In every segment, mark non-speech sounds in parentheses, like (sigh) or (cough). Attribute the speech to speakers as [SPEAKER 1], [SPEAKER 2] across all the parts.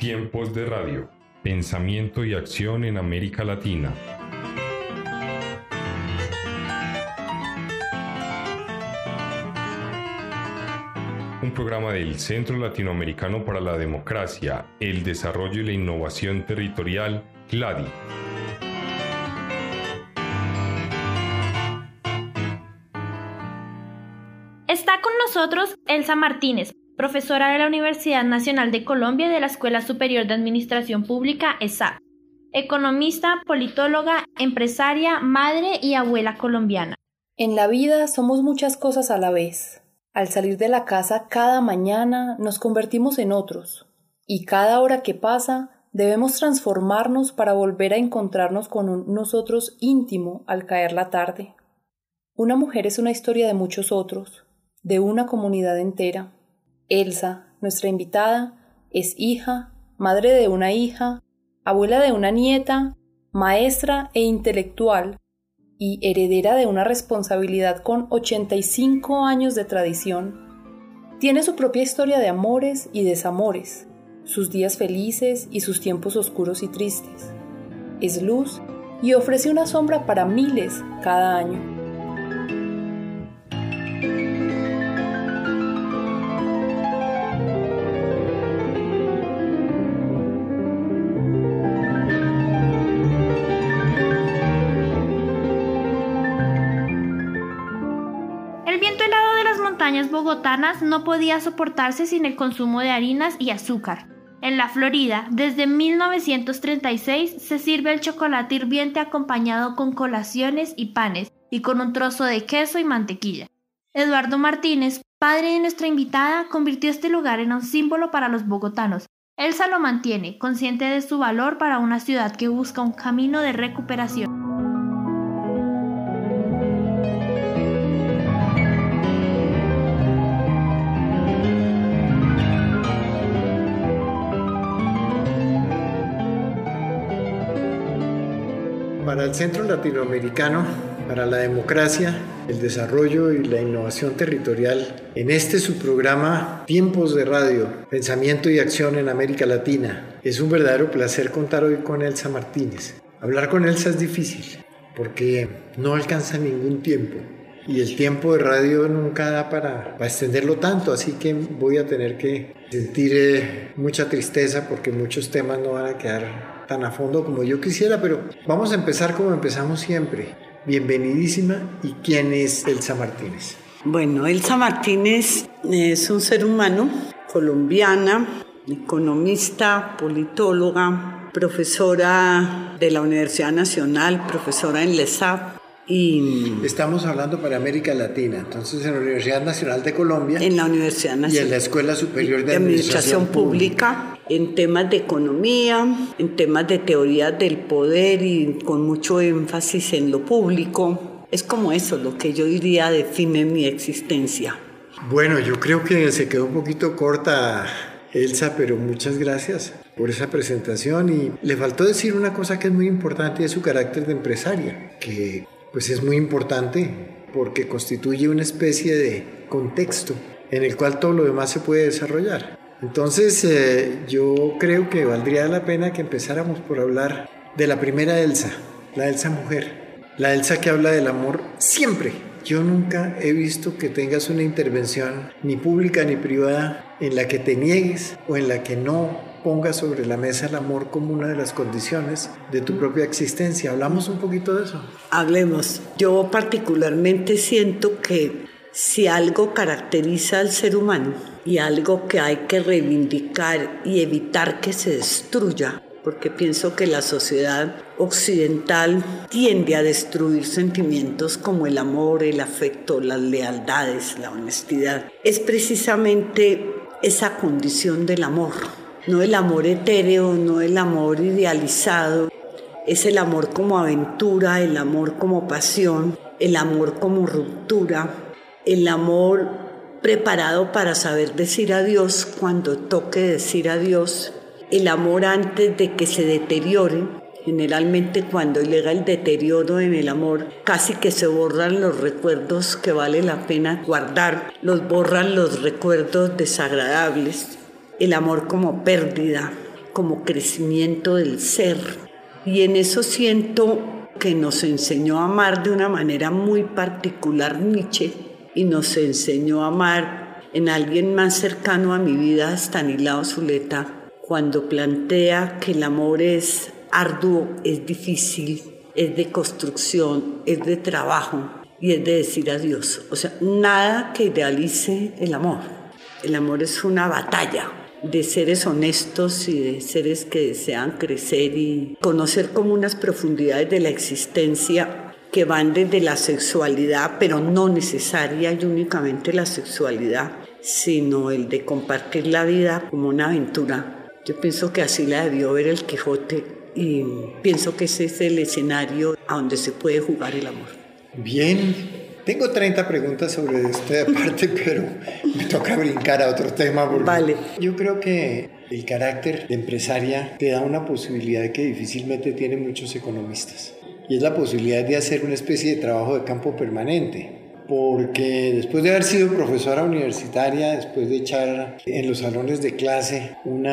[SPEAKER 1] Tiempos de Radio. Pensamiento y acción en América Latina. Un programa del Centro Latinoamericano para la Democracia, el Desarrollo y la Innovación Territorial, CLADI.
[SPEAKER 2] Está con nosotros Elsa Martínez, profesora de la Universidad Nacional de Colombia y de la Escuela Superior de Administración Pública, ESAP, economista, politóloga, empresaria, madre y abuela colombiana.
[SPEAKER 3] En la vida somos muchas cosas a la vez. Al salir de la casa cada mañana nos convertimos en otros, y cada hora que pasa debemos transformarnos para volver a encontrarnos con un nosotros íntimo al caer la tarde. Una mujer es una historia de muchos otros, de una comunidad entera. Elsa, nuestra invitada, es hija, madre de una hija, abuela de una nieta, maestra e intelectual, y heredera de una responsabilidad con 85 años de tradición. Tiene su propia historia de amores y desamores, sus días felices y sus tiempos oscuros y tristes. Es luz y ofrece una sombra para miles cada año.
[SPEAKER 2] No podía soportarse sin el consumo de harinas y azúcar. En la Florida, desde 1936 se sirve el chocolate hirviente acompañado con colaciones y panes y con un trozo de queso y mantequilla. Eduardo Martínez, padre de nuestra invitada, convirtió este lugar en un símbolo para los bogotanos. Elsa lo mantiene, consciente de su valor para una ciudad que busca un camino de recuperación.
[SPEAKER 4] Para Centro Latinoamericano para la Democracia, el Desarrollo y la Innovación Territorial, en este su programa Tiempos de Radio, Pensamiento y Acción en América Latina, es un verdadero placer contar hoy con Elsa Martínez. Hablar con Elsa es difícil porque no alcanza ningún tiempo y el tiempo de radio nunca da para, extenderlo tanto, así que voy a tener que sentir eh, mucha tristeza porque muchos temas no van a quedar tan a fondo como yo quisiera, pero vamos a empezar como empezamos siempre. Bienvenidísima. ¿Y quién es Elsa Martínez?
[SPEAKER 5] Bueno, Elsa Martínez es un ser humano, colombiana, economista, politóloga, profesora de la Universidad Nacional, profesora en LESAP, y
[SPEAKER 4] Estamos hablando para América Latina, entonces en la Universidad Nacional de Colombia.
[SPEAKER 5] En la Universidad Nacional.
[SPEAKER 4] Y en la Escuela Superior de, Administración,
[SPEAKER 5] Pública, en temas de economía, en temas de teoría del poder y con mucho énfasis en lo público. Es como eso lo que yo diría define mi existencia.
[SPEAKER 4] Bueno, yo creo que se quedó un poquito corta Elsa, pero muchas gracias por esa presentación y le faltó decir una cosa que es muy importante y es su carácter de empresaria, que pues es muy importante porque constituye una especie de contexto en el cual todo lo demás se puede desarrollar. Entonces eh, yo creo que valdría la pena que empezáramos por hablar de la primera Elsa, la Elsa mujer, la Elsa que habla del amor siempre. Yo nunca he visto que tengas una intervención ni pública ni privada en la que te niegues o en la que no ponga sobre la mesa el amor como una de las condiciones de tu propia existencia. ¿Hablamos un poquito de eso?
[SPEAKER 5] Hablemos. Yo particularmente siento que si algo caracteriza al ser humano y algo que hay que reivindicar y evitar que se destruya, porque pienso que la sociedad occidental tiende a destruir sentimientos como el amor, el afecto, las lealtades, la honestidad, es precisamente esa condición del amor no el amor etéreo, no el amor idealizado, es el amor como aventura, el amor como pasión, el amor como ruptura, el amor preparado para saber decir adiós cuando toque decir adiós, el amor antes de que se deteriore. Generalmente cuando llega el deterioro en el amor, casi que se borran los recuerdos que vale la pena guardar, los borran los recuerdos desagradables el amor como pérdida, como crecimiento del ser. Y en eso siento que nos enseñó a amar de una manera muy particular Nietzsche y nos enseñó a amar en alguien más cercano a mi vida, Stanislao Zuleta, cuando plantea que el amor es arduo, es difícil, es de construcción, es de trabajo y es de decir adiós. O sea, nada que idealice el amor. El amor es una batalla de seres honestos y de seres que desean crecer y conocer como unas profundidades de la existencia que van desde la sexualidad, pero no necesaria y únicamente la sexualidad, sino el de compartir la vida como una aventura. Yo pienso que así la debió ver el Quijote y pienso que ese es el escenario a donde se puede jugar el amor.
[SPEAKER 4] Bien, tengo 30 preguntas sobre esta parte, (laughs) pero me toca brincar a otro tema.
[SPEAKER 5] Vale.
[SPEAKER 4] Yo creo que el carácter de empresaria te da una posibilidad que difícilmente tienen muchos economistas. Y es la posibilidad de hacer una especie de trabajo de campo permanente porque después de haber sido profesora universitaria, después de echar en los salones de clase un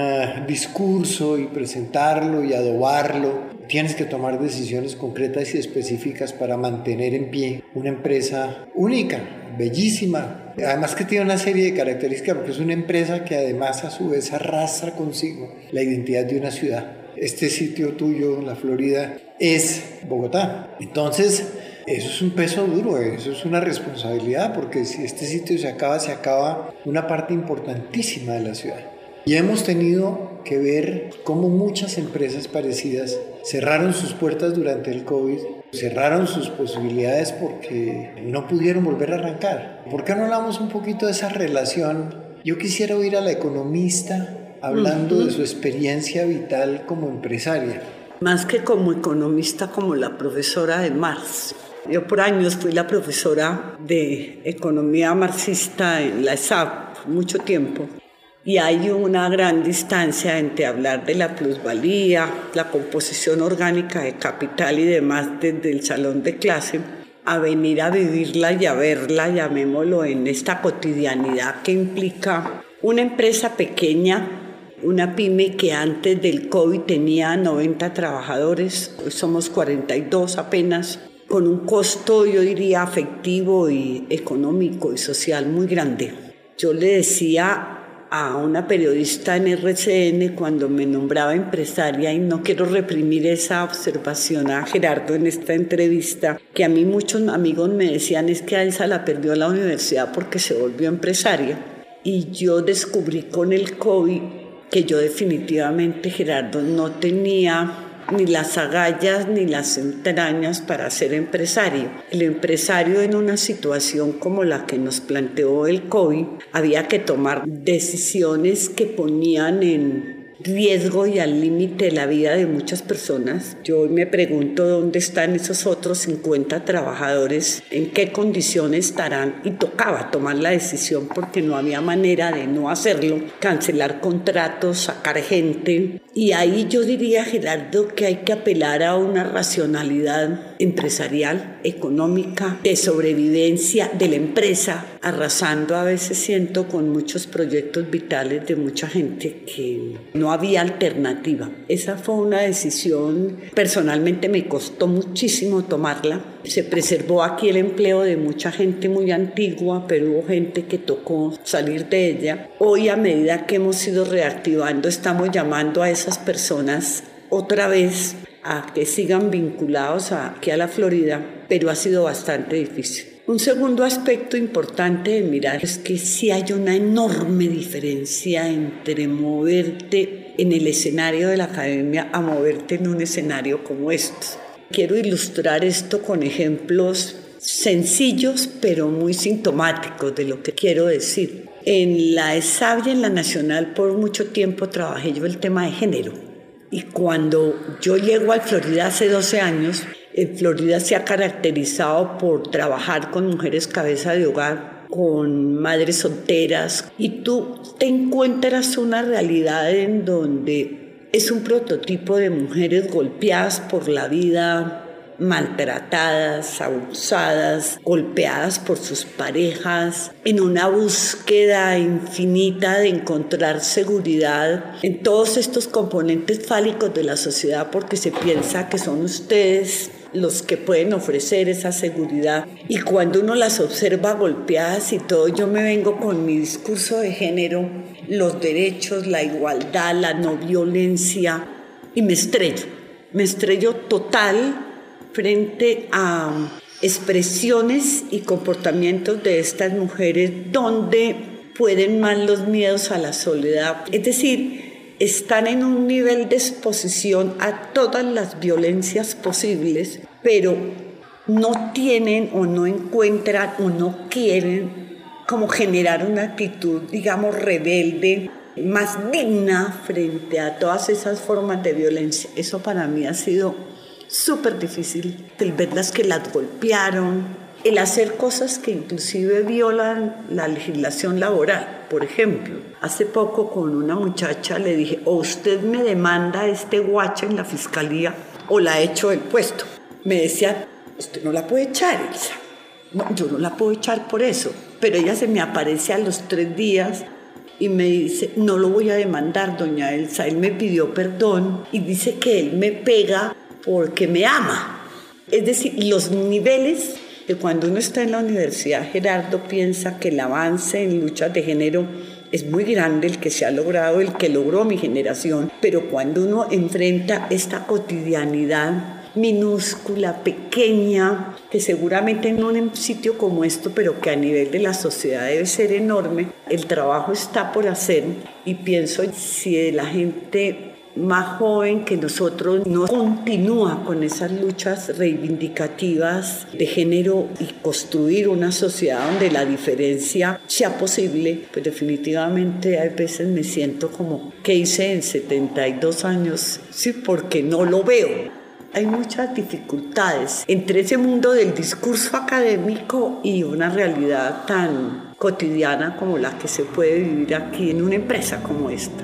[SPEAKER 4] discurso y presentarlo y adobarlo, tienes que tomar decisiones concretas y específicas para mantener en pie una empresa única, bellísima, además que tiene una serie de características porque es una empresa que además a su vez arrastra consigo la identidad de una ciudad. Este sitio tuyo, la Florida, es Bogotá. Entonces, eso es un peso duro, eso es una responsabilidad, porque si este sitio se acaba, se acaba una parte importantísima de la ciudad. Y hemos tenido que ver cómo muchas empresas parecidas cerraron sus puertas durante el COVID, cerraron sus posibilidades porque no pudieron volver a arrancar. ¿Por qué no hablamos un poquito de esa relación? Yo quisiera oír a la economista hablando de su experiencia vital como empresaria.
[SPEAKER 5] Más que como economista, como la profesora de Marx. Yo por años fui la profesora de economía marxista en la ESAP, mucho tiempo. Y hay una gran distancia entre hablar de la plusvalía, la composición orgánica de capital y demás desde el salón de clase, a venir a vivirla y a verla, llamémoslo, en esta cotidianidad que implica una empresa pequeña, una pyme que antes del COVID tenía 90 trabajadores, hoy somos 42 apenas, con un costo, yo diría, afectivo y económico y social muy grande. Yo le decía a una periodista en RCN cuando me nombraba empresaria y no quiero reprimir esa observación a Gerardo en esta entrevista, que a mí muchos amigos me decían es que a Elsa la perdió la universidad porque se volvió empresaria. Y yo descubrí con el COVID que yo definitivamente, Gerardo, no tenía ni las agallas ni las entrañas para ser empresario. El empresario en una situación como la que nos planteó el COVID había que tomar decisiones que ponían en riesgo y al límite la vida de muchas personas. Yo hoy me pregunto dónde están esos otros 50 trabajadores, en qué condiciones estarán y tocaba tomar la decisión porque no había manera de no hacerlo, cancelar contratos, sacar gente. Y ahí yo diría, Gerardo, que hay que apelar a una racionalidad empresarial, económica, de sobrevivencia de la empresa, arrasando a veces siento con muchos proyectos vitales de mucha gente que no había alternativa. Esa fue una decisión, personalmente me costó muchísimo tomarla. Se preservó aquí el empleo de mucha gente muy antigua, pero hubo gente que tocó salir de ella. Hoy a medida que hemos ido reactivando, estamos llamando a esas personas otra vez a que sigan vinculados aquí a la Florida, pero ha sido bastante difícil. Un segundo aspecto importante de mirar es que sí hay una enorme diferencia entre moverte en el escenario de la academia a moverte en un escenario como este. Quiero ilustrar esto con ejemplos sencillos pero muy sintomáticos de lo que quiero decir. En la ESAB en la Nacional por mucho tiempo trabajé yo el tema de género. Y cuando yo llego a Florida hace 12 años, en Florida se ha caracterizado por trabajar con mujeres cabeza de hogar, con madres solteras, y tú te encuentras una realidad en donde es un prototipo de mujeres golpeadas por la vida, maltratadas, abusadas, golpeadas por sus parejas, en una búsqueda infinita de encontrar seguridad en todos estos componentes fálicos de la sociedad porque se piensa que son ustedes los que pueden ofrecer esa seguridad. Y cuando uno las observa golpeadas y todo, yo me vengo con mi discurso de género, los derechos, la igualdad, la no violencia, y me estrello. Me estrello total frente a expresiones y comportamientos de estas mujeres donde pueden más los miedos a la soledad. Es decir, están en un nivel de exposición a todas las violencias posibles, pero no tienen o no encuentran o no quieren como generar una actitud, digamos, rebelde, más digna frente a todas esas formas de violencia. Eso para mí ha sido súper difícil, el verlas que las golpearon, el hacer cosas que inclusive violan la legislación laboral. Por ejemplo, hace poco con una muchacha le dije, o usted me demanda este guache en la fiscalía o la echo del puesto. Me decía, usted no la puede echar, Elsa. No, yo no la puedo echar por eso. Pero ella se me aparece a los tres días y me dice, no lo voy a demandar, doña Elsa. Él me pidió perdón y dice que él me pega porque me ama. Es decir, los niveles de cuando uno está en la universidad, Gerardo piensa que el avance en luchas de género es muy grande, el que se ha logrado, el que logró mi generación, pero cuando uno enfrenta esta cotidianidad minúscula, pequeña, que seguramente en un sitio como esto, pero que a nivel de la sociedad debe ser enorme, el trabajo está por hacer y pienso si la gente más joven que nosotros no continúa con esas luchas reivindicativas de género y construir una sociedad donde la diferencia sea posible, pues definitivamente a veces me siento como que hice en 72 años, sí, porque no lo veo. Hay muchas dificultades entre ese mundo del discurso académico y una realidad tan cotidiana como la que se puede vivir aquí en una empresa como esta.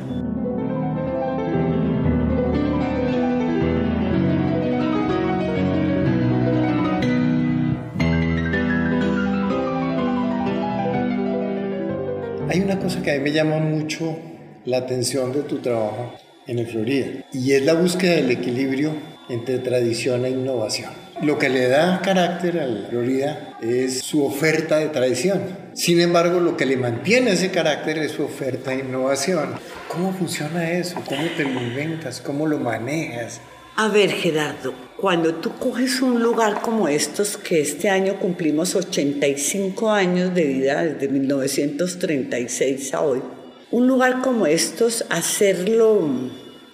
[SPEAKER 4] Que a mí me llama mucho la atención de tu trabajo en el Florida y es la búsqueda del equilibrio entre tradición e innovación. Lo que le da carácter a la Florida es su oferta de tradición. Sin embargo, lo que le mantiene ese carácter es su oferta de innovación. ¿Cómo funciona eso? ¿Cómo te lo inventas? ¿Cómo lo manejas?
[SPEAKER 5] A ver, Gerardo, cuando tú coges un lugar como estos, que este año cumplimos 85 años de vida, desde 1936 a hoy, un lugar como estos, hacerlo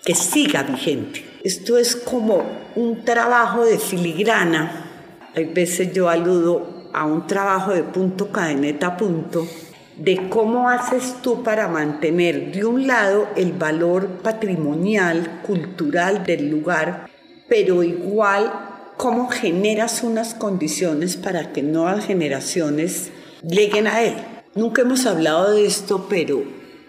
[SPEAKER 5] que siga vigente. Esto es como un trabajo de filigrana. Hay veces yo aludo a un trabajo de punto cadeneta a punto de cómo haces tú para mantener de un lado el valor patrimonial, cultural del lugar, pero igual cómo generas unas condiciones para que nuevas generaciones lleguen a él. Nunca hemos hablado de esto, pero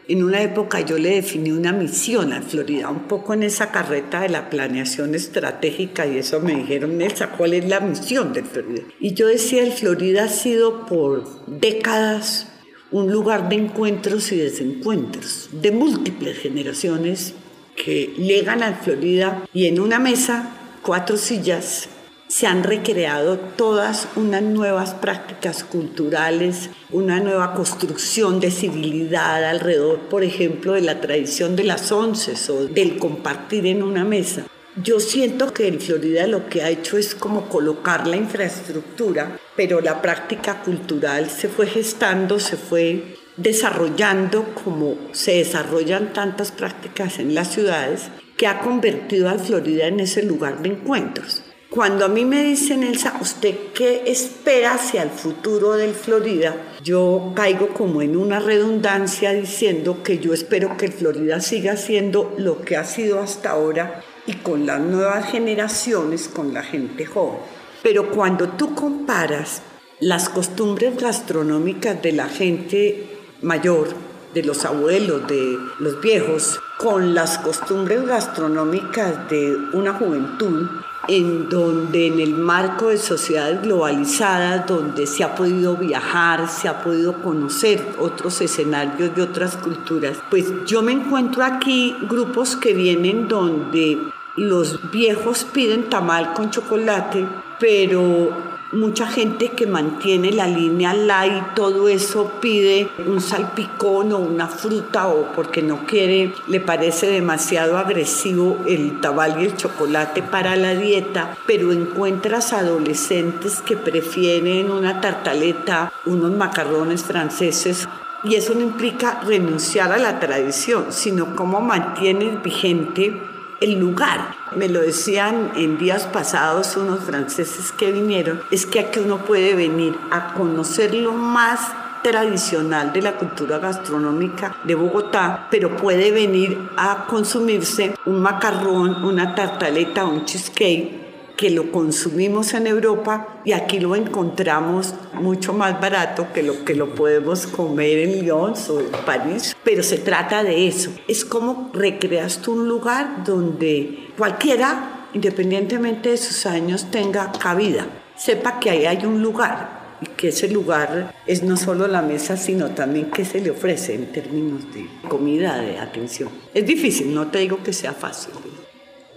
[SPEAKER 5] en una época yo le definí una misión a Florida, un poco en esa carreta de la planeación estratégica y eso me dijeron, Nelsa, ¿cuál es la misión de Florida? Y yo decía, el Florida ha sido por décadas un lugar de encuentros y desencuentros de múltiples generaciones que llegan a Florida y en una mesa, cuatro sillas, se han recreado todas unas nuevas prácticas culturales, una nueva construcción de civilidad alrededor, por ejemplo, de la tradición de las once o del compartir en una mesa. Yo siento que en Florida lo que ha hecho es como colocar la infraestructura, pero la práctica cultural se fue gestando, se fue desarrollando como se desarrollan tantas prácticas en las ciudades, que ha convertido a Florida en ese lugar de encuentros. Cuando a mí me dicen, Elsa, ¿usted qué espera hacia el futuro del Florida? Yo caigo como en una redundancia diciendo que yo espero que Florida siga siendo lo que ha sido hasta ahora y con las nuevas generaciones, con la gente joven. Pero cuando tú comparas las costumbres gastronómicas de la gente mayor, de los abuelos, de los viejos, con las costumbres gastronómicas de una juventud, en donde en el marco de sociedades globalizadas, donde se ha podido viajar, se ha podido conocer otros escenarios de otras culturas, pues yo me encuentro aquí grupos que vienen donde los viejos piden tamal con chocolate, pero mucha gente que mantiene la línea light, todo eso pide un salpicón o una fruta o porque no quiere, le parece demasiado agresivo el tabal y el chocolate para la dieta, pero encuentras adolescentes que prefieren una tartaleta, unos macarrones franceses y eso no implica renunciar a la tradición, sino cómo mantienes vigente el lugar. Me lo decían en días pasados unos franceses que vinieron, es que aquí uno puede venir a conocer lo más tradicional de la cultura gastronómica de Bogotá, pero puede venir a consumirse un macarrón, una tartaleta, un cheesecake que lo consumimos en Europa y aquí lo encontramos mucho más barato que lo que lo podemos comer en Lyon o en París. Pero se trata de eso. Es como recreas tú un lugar donde cualquiera, independientemente de sus años, tenga cabida. Sepa que ahí hay un lugar y que ese lugar es no solo la mesa, sino también que se le ofrece en términos de comida, de atención. Es difícil, no te digo que sea fácil.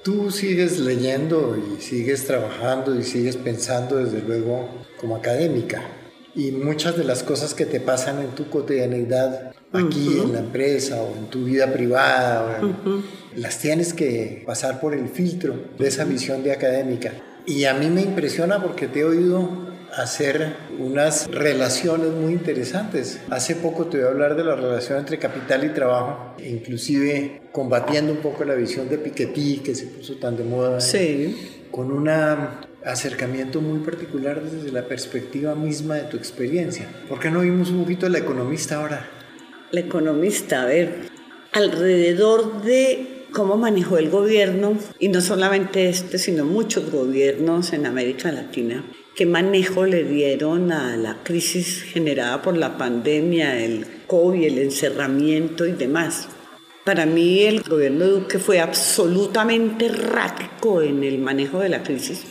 [SPEAKER 4] Tú sigues leyendo y sigues trabajando y sigues pensando desde luego como académica. Y muchas de las cosas que te pasan en tu cotidianidad, aquí en la empresa o en tu vida privada, las tienes que pasar por el filtro de esa visión de académica. Y a mí me impresiona porque te he oído hacer unas relaciones muy interesantes. Hace poco te voy a hablar de la relación entre capital y trabajo, inclusive combatiendo un poco la visión de Piketty que se puso tan de moda.
[SPEAKER 5] Sí.
[SPEAKER 4] Con un acercamiento muy particular desde la perspectiva misma de tu experiencia. ¿Por qué no vimos un poquito la economista ahora?
[SPEAKER 5] La economista, a ver, alrededor de cómo manejó el gobierno, y no solamente este, sino muchos gobiernos en América Latina, qué manejo le dieron a la crisis generada por la pandemia, el COVID, el encerramiento y demás. Para mí el gobierno de Duque fue absolutamente errático en el manejo de la crisis,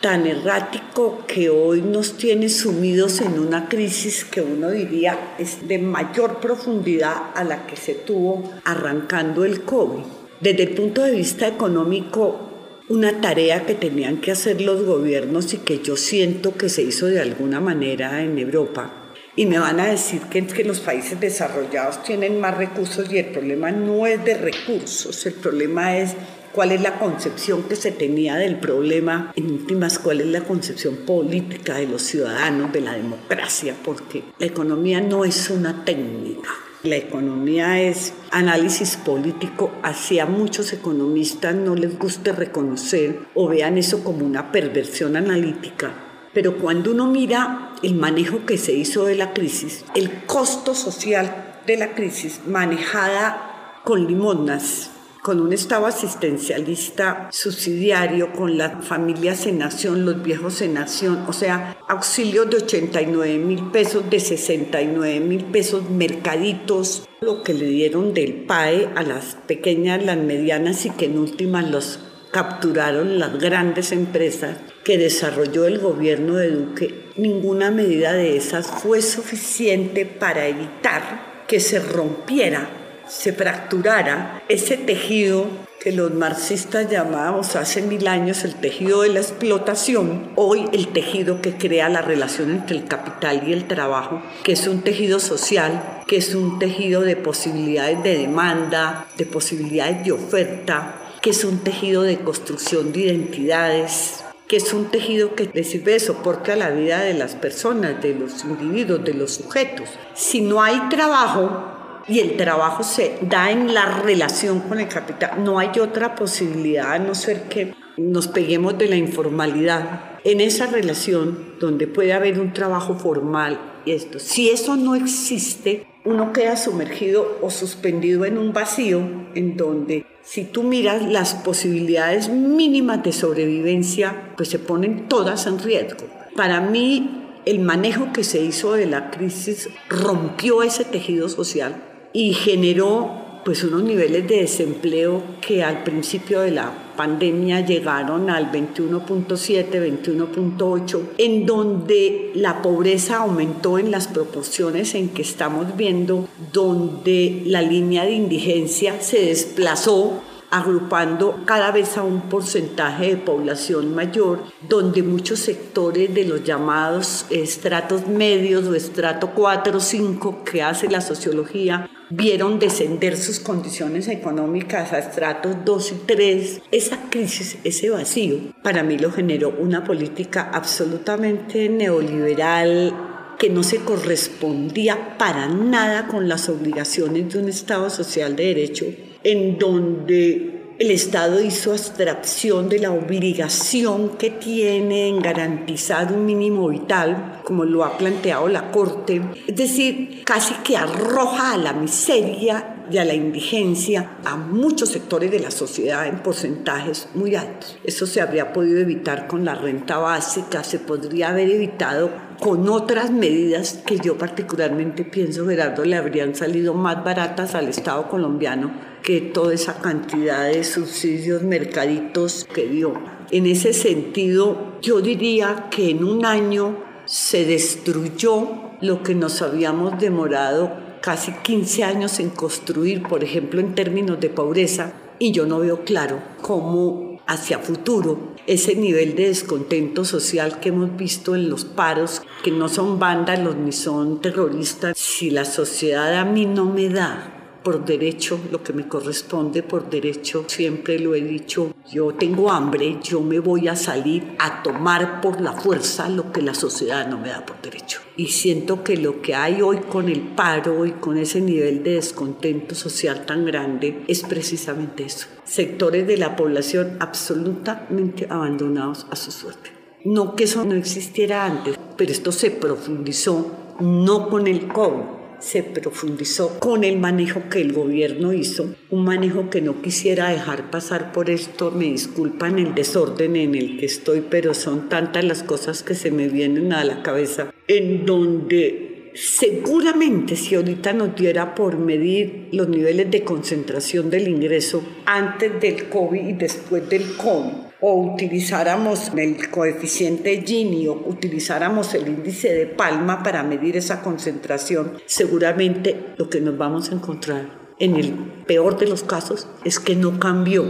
[SPEAKER 5] tan errático que hoy nos tiene sumidos en una crisis que uno diría es de mayor profundidad a la que se tuvo arrancando el COVID. Desde el punto de vista económico, una tarea que tenían que hacer los gobiernos y que yo siento que se hizo de alguna manera en Europa. Y me van a decir que, que los países desarrollados tienen más recursos y el problema no es de recursos, el problema es cuál es la concepción que se tenía del problema, en últimas, cuál es la concepción política de los ciudadanos, de la democracia, porque la economía no es una técnica. La economía es análisis político, así a muchos economistas no les guste reconocer o vean eso como una perversión analítica. Pero cuando uno mira el manejo que se hizo de la crisis, el costo social de la crisis manejada con limonas, con un Estado asistencialista subsidiario, con las familias en nación, los viejos en nación, o sea, auxilios de 89 mil pesos, de 69 mil pesos, mercaditos, lo que le dieron del PAE a las pequeñas, las medianas y que en últimas los capturaron las grandes empresas que desarrolló el gobierno de Duque, ninguna medida de esas fue suficiente para evitar que se rompiera se fracturara ese tejido que los marxistas llamábamos hace mil años el tejido de la explotación, hoy el tejido que crea la relación entre el capital y el trabajo, que es un tejido social, que es un tejido de posibilidades de demanda, de posibilidades de oferta, que es un tejido de construcción de identidades, que es un tejido que le sirve de soporte a la vida de las personas, de los individuos, de los sujetos. Si no hay trabajo, y el trabajo se da en la relación con el capital. No hay otra posibilidad a no ser que nos peguemos de la informalidad en esa relación donde puede haber un trabajo formal y esto. Si eso no existe, uno queda sumergido o suspendido en un vacío en donde si tú miras las posibilidades mínimas de sobrevivencia, pues se ponen todas en riesgo. Para mí, el manejo que se hizo de la crisis rompió ese tejido social y generó pues unos niveles de desempleo que al principio de la pandemia llegaron al 21.7, 21.8, en donde la pobreza aumentó en las proporciones en que estamos viendo, donde la línea de indigencia se desplazó agrupando cada vez a un porcentaje de población mayor, donde muchos sectores de los llamados estratos medios o estrato 4 o 5 que hace la sociología vieron descender sus condiciones económicas a estratos 2 y 3. Esa crisis, ese vacío, para mí lo generó una política absolutamente neoliberal que no se correspondía para nada con las obligaciones de un Estado social de derecho en donde el Estado hizo abstracción de la obligación que tiene en garantizar un mínimo vital, como lo ha planteado la Corte, es decir, casi que arroja a la miseria y a la indigencia a muchos sectores de la sociedad en porcentajes muy altos. Eso se habría podido evitar con la renta básica, se podría haber evitado con otras medidas que yo particularmente pienso, Gerardo, le habrían salido más baratas al Estado colombiano que toda esa cantidad de subsidios, mercaditos que dio. En ese sentido, yo diría que en un año se destruyó lo que nos habíamos demorado casi 15 años en construir, por ejemplo, en términos de pobreza, y yo no veo claro cómo hacia futuro ese nivel de descontento social que hemos visto en los paros, que no son vándalos ni son terroristas, si la sociedad a mí no me da por derecho, lo que me corresponde por derecho, siempre lo he dicho, yo tengo hambre, yo me voy a salir a tomar por la fuerza lo que la sociedad no me da por derecho. Y siento que lo que hay hoy con el paro y con ese nivel de descontento social tan grande es precisamente eso. Sectores de la población absolutamente abandonados a su suerte. No que eso no existiera antes, pero esto se profundizó no con el COVID se profundizó con el manejo que el gobierno hizo, un manejo que no quisiera dejar pasar por esto, me disculpan el desorden en el que estoy, pero son tantas las cosas que se me vienen a la cabeza, en donde seguramente si ahorita nos diera por medir los niveles de concentración del ingreso antes del COVID y después del COVID, o utilizáramos el coeficiente Gini o utilizáramos el índice de Palma para medir esa concentración, seguramente lo que nos vamos a encontrar en el peor de los casos es que no cambió,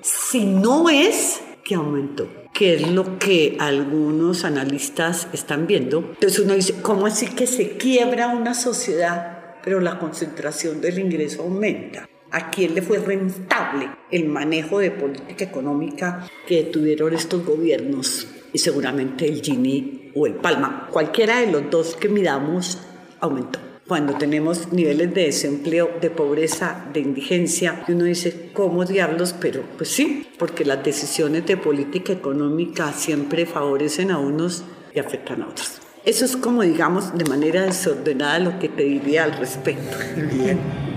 [SPEAKER 5] si no es que aumentó que es lo que algunos analistas están viendo. Entonces uno dice, ¿cómo así que se quiebra una sociedad, pero la concentración del ingreso aumenta? A quién le fue rentable el manejo de política económica que tuvieron estos gobiernos y seguramente el Gini o el Palma, cualquiera de los dos que midamos aumentó. Cuando tenemos niveles de desempleo, de pobreza, de indigencia, uno dice, ¿cómo diablos? Pero pues sí, porque las decisiones de política económica siempre favorecen a unos y afectan a otros. Eso es como, digamos, de manera desordenada lo que te diría al respecto. Bien.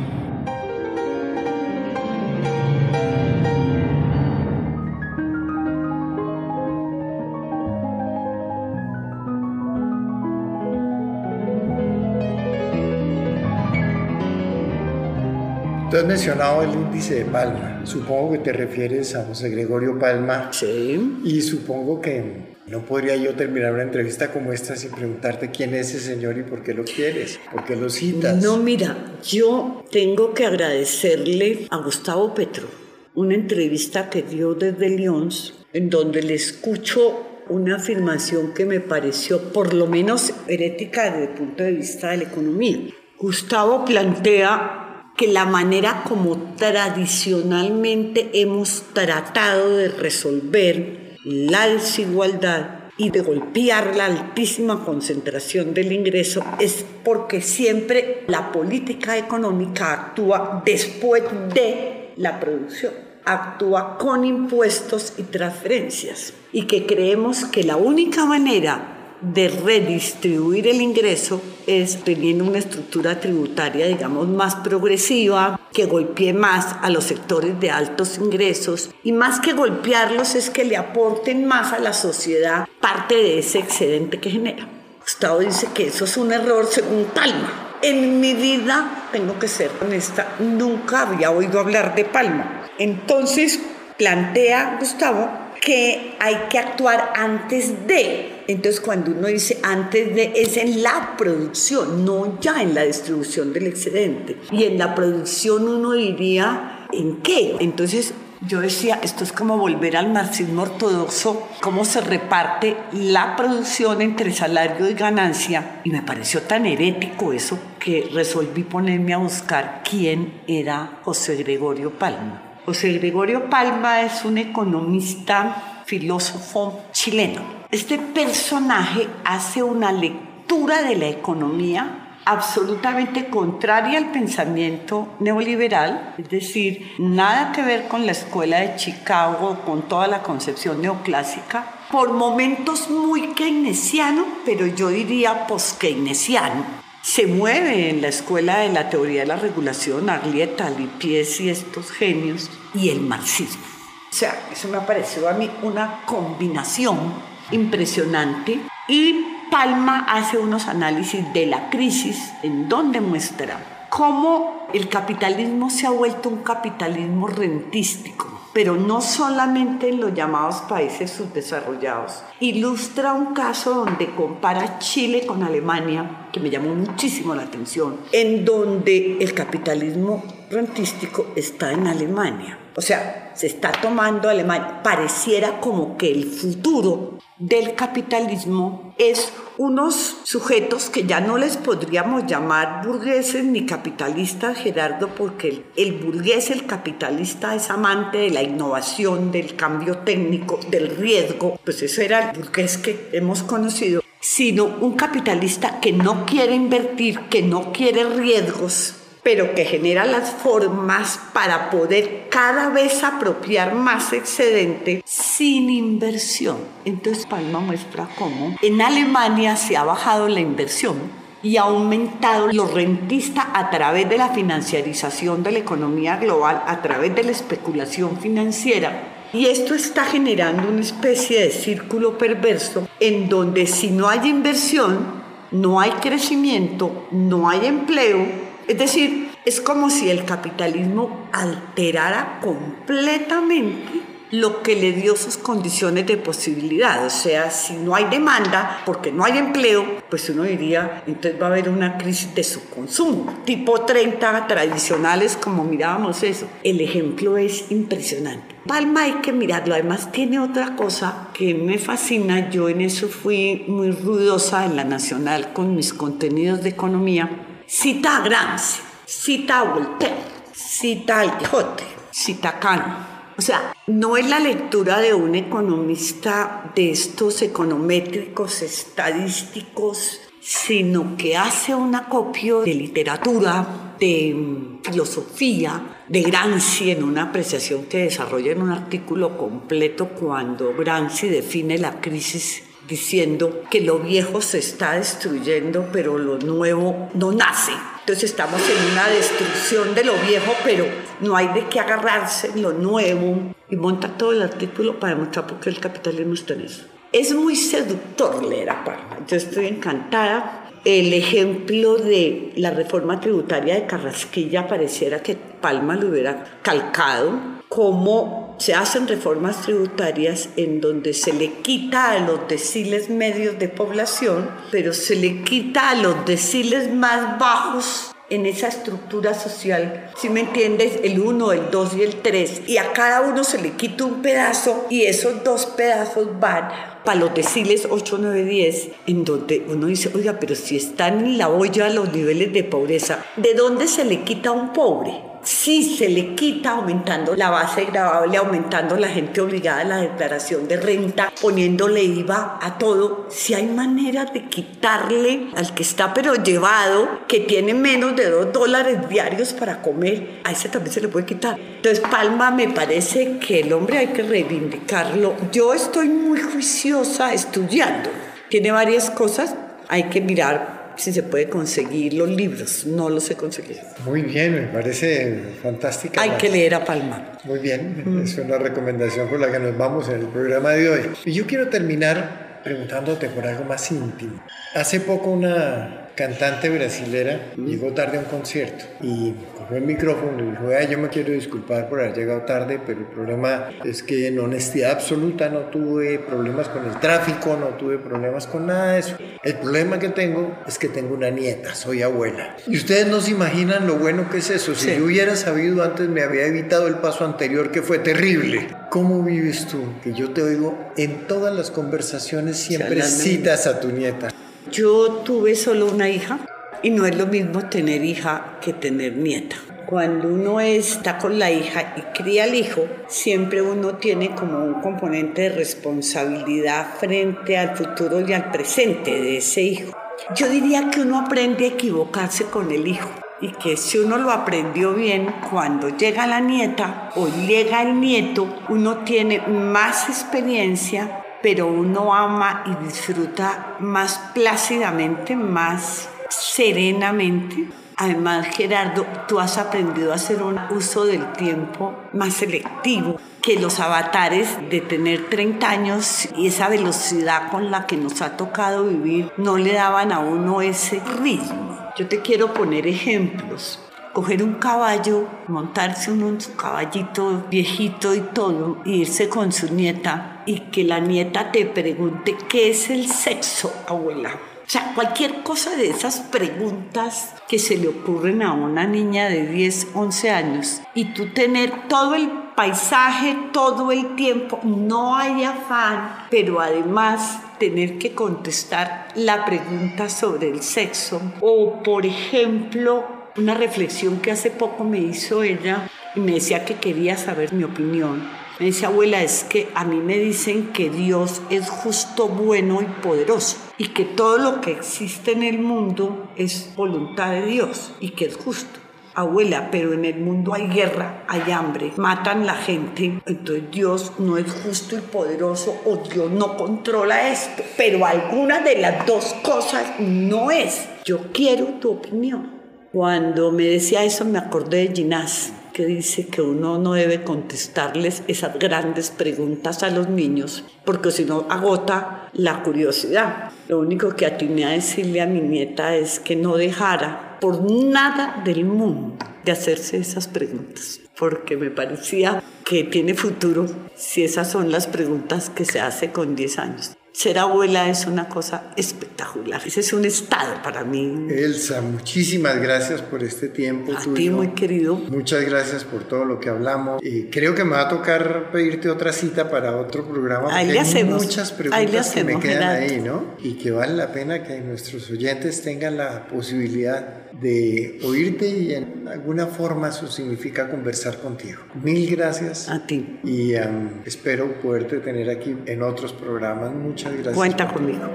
[SPEAKER 4] Tú has mencionado el índice de Palma. Supongo que te refieres a José Gregorio Palma.
[SPEAKER 5] Sí.
[SPEAKER 4] Y supongo que no podría yo terminar una entrevista como esta sin preguntarte quién es ese señor y por qué lo quieres, por qué lo citas.
[SPEAKER 5] No, mira, yo tengo que agradecerle a Gustavo Petro una entrevista que dio desde Lyons, en donde le escucho una afirmación que me pareció por lo menos herética desde el punto de vista de la economía. Gustavo plantea que la manera como tradicionalmente hemos tratado de resolver la desigualdad y de golpear la altísima concentración del ingreso es porque siempre la política económica actúa después de la producción, actúa con impuestos y transferencias y que creemos que la única manera de redistribuir el ingreso es teniendo una estructura tributaria, digamos, más progresiva, que golpee más a los sectores de altos ingresos y más que golpearlos es que le aporten más a la sociedad parte de ese excedente que genera. Gustavo dice que eso es un error según Palma. En mi vida, tengo que ser honesta, nunca había oído hablar de Palma. Entonces, plantea Gustavo que hay que actuar antes de. Entonces cuando uno dice antes de es en la producción, no ya en la distribución del excedente. Y en la producción uno diría en qué. Entonces yo decía, esto es como volver al marxismo ortodoxo, cómo se reparte la producción entre salario y ganancia. Y me pareció tan herético eso que resolví ponerme a buscar quién era José Gregorio Palma. José Gregorio Palma es un economista, filósofo chileno. Este personaje hace una lectura de la economía absolutamente contraria al pensamiento neoliberal, es decir, nada que ver con la escuela de Chicago, con toda la concepción neoclásica, por momentos muy keynesiano, pero yo diría post-keynesiano se mueve en la escuela de la teoría de la regulación, Arlieta, Lipies y estos genios, y el marxismo. O sea, eso me ha parecido a mí una combinación impresionante y Palma hace unos análisis de la crisis en donde muestra cómo el capitalismo se ha vuelto un capitalismo rentístico pero no solamente en los llamados países subdesarrollados. Ilustra un caso donde compara Chile con Alemania, que me llamó muchísimo la atención, en donde el capitalismo rentístico está en Alemania. O sea, se está tomando Alemania. Pareciera como que el futuro del capitalismo es unos sujetos que ya no les podríamos llamar burgueses ni capitalistas, Gerardo, porque el, burgués, el capitalista, es amante de la innovación, del cambio técnico, del riesgo, pues ese era el burgués que hemos conocido, sino un capitalista que no quiere invertir, que no quiere riesgos, pero que genera las formas para poder cada vez apropiar más excedente sin inversión. Entonces Palma muestra cómo en Alemania se ha bajado la inversión y ha aumentado lo rentista a través de la financiarización de la economía global, a través de la especulación financiera. Y esto está generando una especie de círculo perverso en donde si no hay inversión, no hay crecimiento, no hay empleo, es decir, es como si el capitalismo alterara completamente lo que le dio sus condiciones de posibilidad. O sea, si no hay demanda, porque no hay empleo, pues uno diría, entonces va a haber una crisis de subconsumo, tipo 30 tradicionales, como mirábamos eso. El ejemplo es impresionante. Palma hay que mirarlo, además tiene otra cosa que me fascina, yo en eso fui muy ruidosa en la Nacional con mis contenidos de economía Cita Gramsci, cita Voltaire, cita al Quijote, cita Kant. O sea, no es la lectura de un economista de estos econométricos estadísticos, sino que hace un acopio de literatura, de filosofía, de Gramsci en una apreciación que desarrolla en un artículo completo cuando Gramsci define la crisis diciendo que lo viejo se está destruyendo, pero lo nuevo no nace. Entonces estamos en una destrucción de lo viejo, pero no hay de qué agarrarse lo nuevo. Y monta todo el artículo para demostrar por qué el capitalismo está en eso. Es muy seductor leer a Palma. Yo estoy encantada. El ejemplo de la reforma tributaria de Carrasquilla pareciera que Palma lo hubiera calcado, como se hacen reformas tributarias en donde se le quita a los deciles medios de población, pero se le quita a los deciles más bajos en esa estructura social, si me entiendes, el 1, el 2 y el 3, y a cada uno se le quita un pedazo y esos dos pedazos van para los deciles 8, 9, 10, en donde uno dice, oiga, pero si están en la olla los niveles de pobreza, ¿de dónde se le quita a un pobre? Si se le quita aumentando la base grabable, aumentando la gente obligada a la declaración de renta, poniéndole IVA a todo, si hay manera de quitarle al que está pero llevado, que tiene menos de dos dólares diarios para comer, a ese también se le puede quitar. Entonces, Palma, me parece que el hombre hay que reivindicarlo. Yo estoy muy juiciosa estudiando. Tiene varias cosas, hay que mirar si se puede conseguir los libros. No los he conseguido.
[SPEAKER 4] Muy bien, me parece fantástica.
[SPEAKER 5] Hay que leer a Palma.
[SPEAKER 4] Muy bien, mm. es una recomendación con la que nos vamos en el programa de hoy. Y yo quiero terminar preguntándote por algo más íntimo. Hace poco una cantante brasilera, llegó tarde a un concierto y cogió el micrófono y dijo, yo me quiero disculpar por haber llegado tarde, pero el problema es que en honestidad absoluta no tuve problemas con el tráfico, no tuve problemas con nada de eso. El problema que tengo es que tengo una nieta, soy abuela. Y ustedes no se imaginan lo bueno que es eso. Si yo hubiera sabido antes, me había evitado el paso anterior que fue terrible. ¿Cómo vives tú? Que yo te oigo en todas las conversaciones, siempre citas a tu nieta.
[SPEAKER 5] Yo tuve solo una hija y no es lo mismo tener hija que tener nieta. Cuando uno está con la hija y cría al hijo, siempre uno tiene como un componente de responsabilidad frente al futuro y al presente de ese hijo. Yo diría que uno aprende a equivocarse con el hijo y que si uno lo aprendió bien, cuando llega la nieta o llega el nieto, uno tiene más experiencia pero uno ama y disfruta más plácidamente, más serenamente. Además, Gerardo, tú has aprendido a hacer un uso del tiempo más selectivo que los avatares de tener 30 años y esa velocidad con la que nos ha tocado vivir no le daban a uno ese ritmo. Yo te quiero poner ejemplos coger un caballo, montarse en un caballito viejito y todo, e irse con su nieta y que la nieta te pregunte qué es el sexo, abuela. O sea, cualquier cosa de esas preguntas que se le ocurren a una niña de 10, 11 años y tú tener todo el paisaje todo el tiempo, no hay afán, pero además tener que contestar la pregunta sobre el sexo o, por ejemplo, una reflexión que hace poco me hizo ella y me decía que quería saber mi opinión. Me decía, abuela, es que a mí me dicen que Dios es justo, bueno y poderoso y que todo lo que existe en el mundo es voluntad de Dios y que es justo. Abuela, pero en el mundo hay guerra, hay hambre, matan la gente, entonces Dios no es justo y poderoso o Dios no controla esto, pero alguna de las dos cosas no es. Yo quiero tu opinión. Cuando me decía eso me acordé de Ginás, que dice que uno no debe contestarles esas grandes preguntas a los niños, porque si no agota la curiosidad. Lo único que atiné a decirle a mi nieta es que no dejara por nada del mundo de hacerse esas preguntas, porque me parecía que tiene futuro si esas son las preguntas que se hace con 10 años. Ser abuela es una cosa espectacular. Ese es un estado para mí.
[SPEAKER 4] Elsa, muchísimas gracias por este tiempo.
[SPEAKER 5] A ti, muy querido.
[SPEAKER 4] Muchas gracias por todo lo que hablamos. Y creo que me va a tocar pedirte otra cita para otro programa.
[SPEAKER 5] Ahí le hacemos.
[SPEAKER 4] Hay muchas preguntas que me quedan ahí, ¿no? Y que vale la pena que nuestros oyentes tengan la posibilidad de oírte y en alguna forma eso significa conversar contigo. Mil gracias.
[SPEAKER 5] A ti.
[SPEAKER 4] Y espero poderte tener aquí en otros programas. Muchas gracias.
[SPEAKER 5] Cuenta conmigo.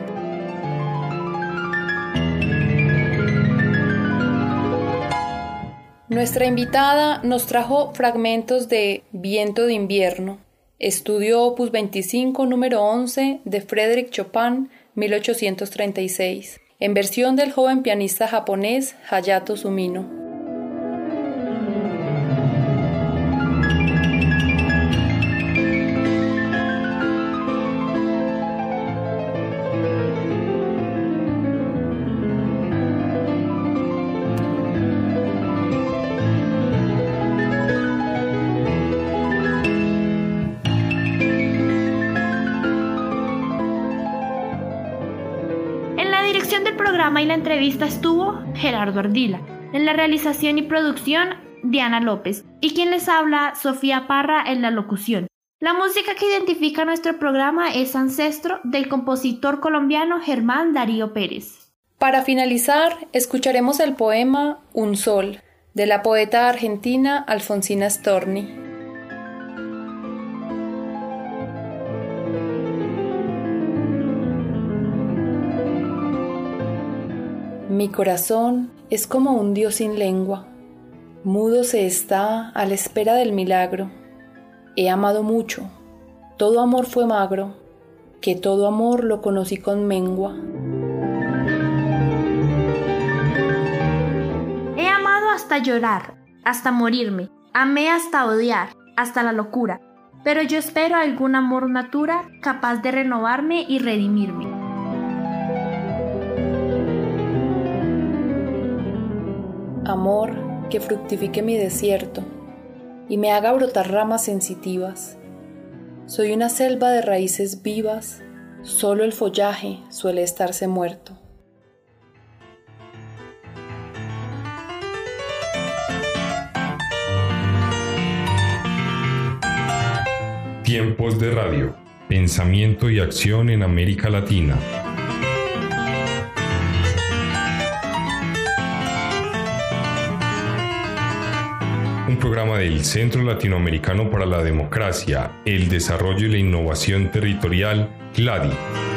[SPEAKER 3] Nuestra invitada nos trajo fragmentos de Viento de invierno, estudio opus 25 número 11 de Frédéric Chopin 1836 en versión del joven pianista japonés Hayato Sumino.
[SPEAKER 2] Entrevista estuvo Gerardo Ardila. En la realización y producción, Diana López. Y quien les habla, Sofía Parra en la locución. La música que identifica nuestro programa es Ancestro del compositor colombiano Germán Darío Pérez.
[SPEAKER 3] Para finalizar, escucharemos el poema Un Sol, de la poeta argentina Alfonsina Storni. Mi corazón es como un Dios sin lengua, mudo se está a la espera del milagro. He amado mucho, todo amor fue magro, que todo amor lo conocí con mengua.
[SPEAKER 2] He amado hasta llorar, hasta morirme, amé hasta odiar, hasta la locura, pero yo espero algún amor natura capaz de renovarme y redimirme.
[SPEAKER 3] Amor, que fructifique mi desierto y me haga brotar ramas sensitivas. Soy una selva de raíces vivas, solo el follaje suele estarse muerto.
[SPEAKER 1] Tiempos de radio. Pensamiento y acción en América Latina. Del Centro Latinoamericano para la Democracia, el Desarrollo y la Innovación Territorial, CLADI.